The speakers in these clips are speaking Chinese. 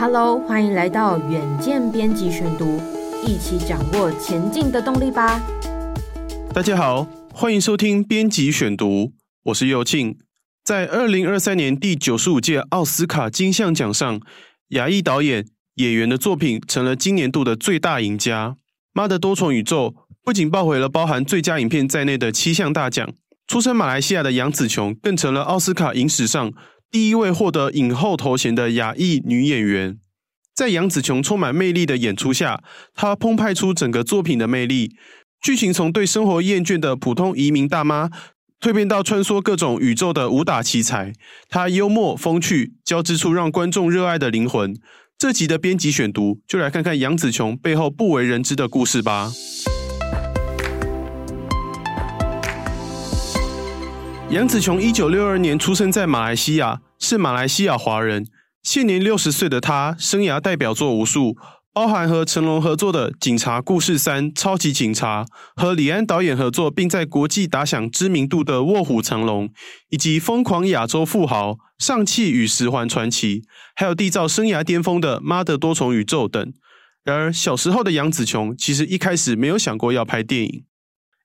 Hello，欢迎来到远见编辑选读，一起掌握前进的动力吧。大家好，欢迎收听编辑选读，我是佑庆。在二零二三年第九十五届奥斯卡金像奖上，亚裔导演、演员的作品成了今年度的最大赢家。《妈的多重宇宙》不仅抱回了包含最佳影片在内的七项大奖，出身马来西亚的杨紫琼更成了奥斯卡影史上。第一位获得影后头衔的亚裔女演员，在杨紫琼充满魅力的演出下，她澎湃出整个作品的魅力。剧情从对生活厌倦的普通移民大妈，蜕变到穿梭各种宇宙的武打奇才。她幽默风趣，交织出让观众热爱的灵魂。这集的编辑选读，就来看看杨紫琼背后不为人知的故事吧。杨紫琼一九六二年出生在马来西亚，是马来西亚华人。现年六十岁的他，生涯代表作无数，包含和成龙合作的《警察故事三：超级警察》，和李安导演合作并在国际打响知名度的《卧虎藏龙》，以及《疯狂亚洲富豪》、《上气与十环传奇》，还有缔造生涯巅峰的《妈的多重宇宙》等。然而，小时候的杨紫琼其实一开始没有想过要拍电影。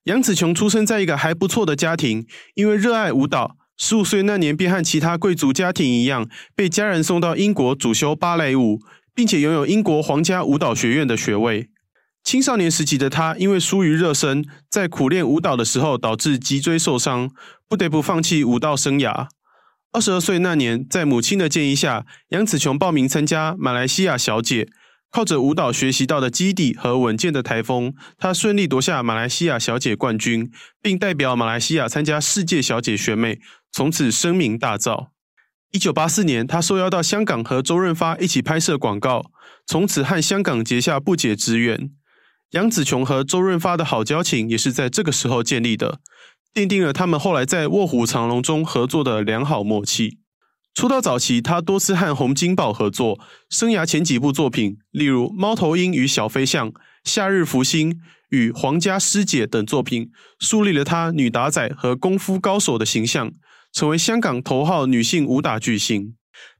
杨紫琼出生在一个还不错的家庭，因为热爱舞蹈，十五岁那年便和其他贵族家庭一样，被家人送到英国主修芭蕾舞，并且拥有英国皇家舞蹈学院的学位。青少年时期的她，因为疏于热身，在苦练舞蹈的时候导致脊椎受伤，不得不放弃舞蹈生涯。二十二岁那年，在母亲的建议下，杨紫琼报名参加马来西亚小姐。靠着舞蹈学习到的基底和稳健的台风，她顺利夺下马来西亚小姐冠军，并代表马来西亚参加世界小姐选美，从此声名大噪。一九八四年，她受邀到香港和周润发一起拍摄广告，从此和香港结下不解之缘。杨紫琼和周润发的好交情也是在这个时候建立的，奠定了他们后来在《卧虎藏龙》中合作的良好默契。出道早期，他多次和洪金宝合作。生涯前几部作品，例如《猫头鹰与小飞象》《夏日福星》与《皇家师姐》等作品，树立了他女打仔和功夫高手的形象，成为香港头号女性武打巨星。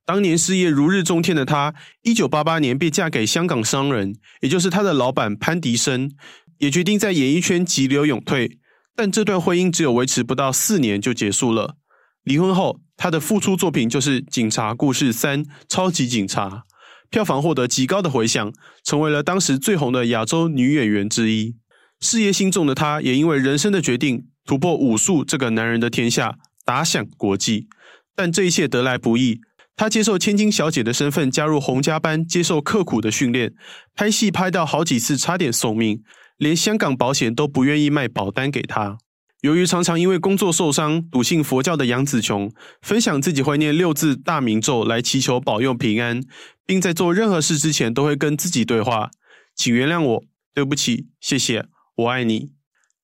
当年事业如日中天的她，一九八八年便嫁给香港商人，也就是她的老板潘迪生，也决定在演艺圈急流勇退。但这段婚姻只有维持不到四年就结束了。离婚后，她的复出作品就是《警察故事三：超级警察》，票房获得极高的回响，成为了当时最红的亚洲女演员之一。事业心重的她，也因为人生的决定，突破武术这个男人的天下，打响国际。但这一切得来不易，她接受千金小姐的身份，加入洪家班，接受刻苦的训练，拍戏拍到好几次差点送命，连香港保险都不愿意卖保单给她。由于常常因为工作受伤，笃信佛教的杨子琼分享自己会念六字大明咒来祈求保佑平安，并在做任何事之前都会跟自己对话：“请原谅我，对不起，谢谢，我爱你。”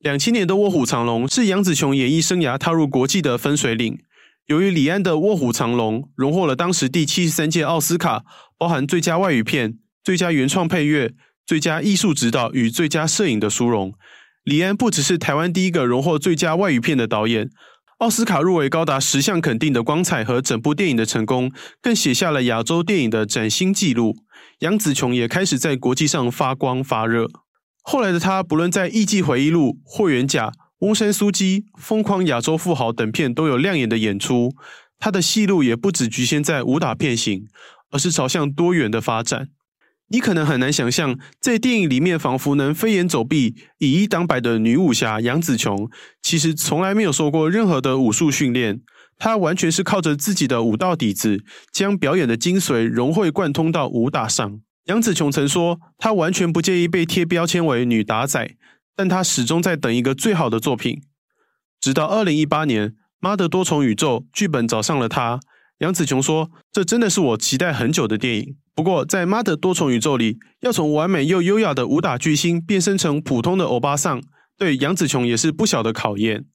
两千年的《卧虎藏龙》是杨子琼演艺生涯踏入国际的分水岭。由于李安的《卧虎藏龙》荣获了当时第七十三届奥斯卡，包含最佳外语片、最佳原创配乐、最佳艺术指导与最佳摄影的殊荣。李安不只是台湾第一个荣获最佳外语片的导演，奥斯卡入围高达十项肯定的光彩和整部电影的成功，更写下了亚洲电影的崭新纪录。杨紫琼也开始在国际上发光发热。后来的她，不论在《艺伎回忆录》、《霍元甲》、《翁山苏姬》、《疯狂亚洲富豪》等片都有亮眼的演出。她的戏路也不只局限在武打片型，而是朝向多元的发展。你可能很难想象，在电影里面仿佛能飞檐走壁、以一当百的女武侠杨紫琼，其实从来没有受过任何的武术训练。她完全是靠着自己的武道底子，将表演的精髓融会贯通到武打上。杨紫琼曾说，她完全不介意被贴标签为女打仔，但她始终在等一个最好的作品。直到二零一八年，《妈的多重宇宙》剧本找上了她，杨紫琼说：“这真的是我期待很久的电影。不过，在妈的多重宇宙里，要从完美又优雅的武打巨星变身成普通的欧巴桑，对杨紫琼也是不小的考验。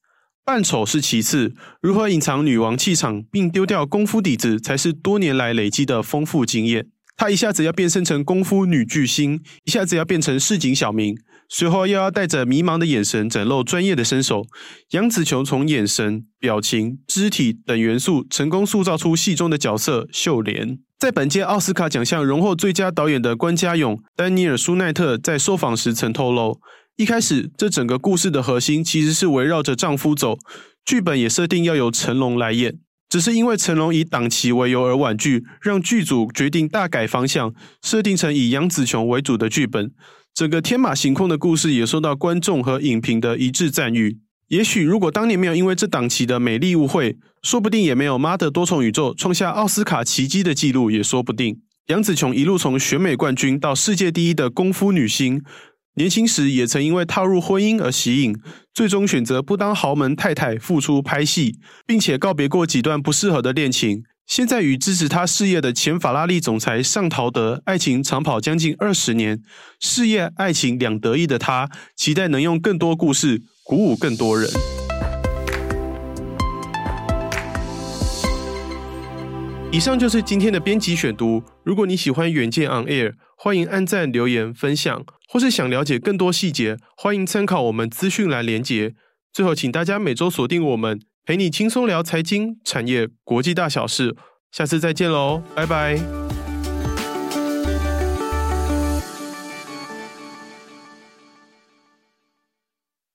扮丑是其次，如何隐藏女王气场并丢掉功夫底子，才是多年来累积的丰富经验。她一下子要变身成功夫女巨星，一下子要变成市井小民。”随后又要带着迷茫的眼神展露专业的身手，杨紫琼从眼神、表情、肢体等元素成功塑造出戏中的角色秀莲。在本届奥斯卡奖项荣获最佳导演的关家勇、丹尼尔·舒奈特在受访时曾透露，一开始这整个故事的核心其实是围绕着丈夫走，剧本也设定要由成龙来演，只是因为成龙以档期为由而婉拒，让剧组决定大改方向，设定成以杨紫琼为主的剧本。整个天马行空的故事也受到观众和影评的一致赞誉。也许如果当年没有因为这档期的美丽误会，说不定也没有《妈的多重宇宙》创下奥斯卡奇迹的记录，也说不定。杨紫琼一路从选美冠军到世界第一的功夫女星，年轻时也曾因为踏入婚姻而息影，最终选择不当豪门太太，复出拍戏，并且告别过几段不适合的恋情。现在与支持他事业的前法拉利总裁尚陶德爱情长跑将近二十年，事业爱情两得意的他，期待能用更多故事鼓舞更多人。以上就是今天的编辑选读。如果你喜欢远见 On Air，欢迎按赞、留言、分享，或是想了解更多细节，欢迎参考我们资讯栏连结。最后，请大家每周锁定我们。陪你轻松聊财经、产业、国际大小事，下次再见喽，拜拜。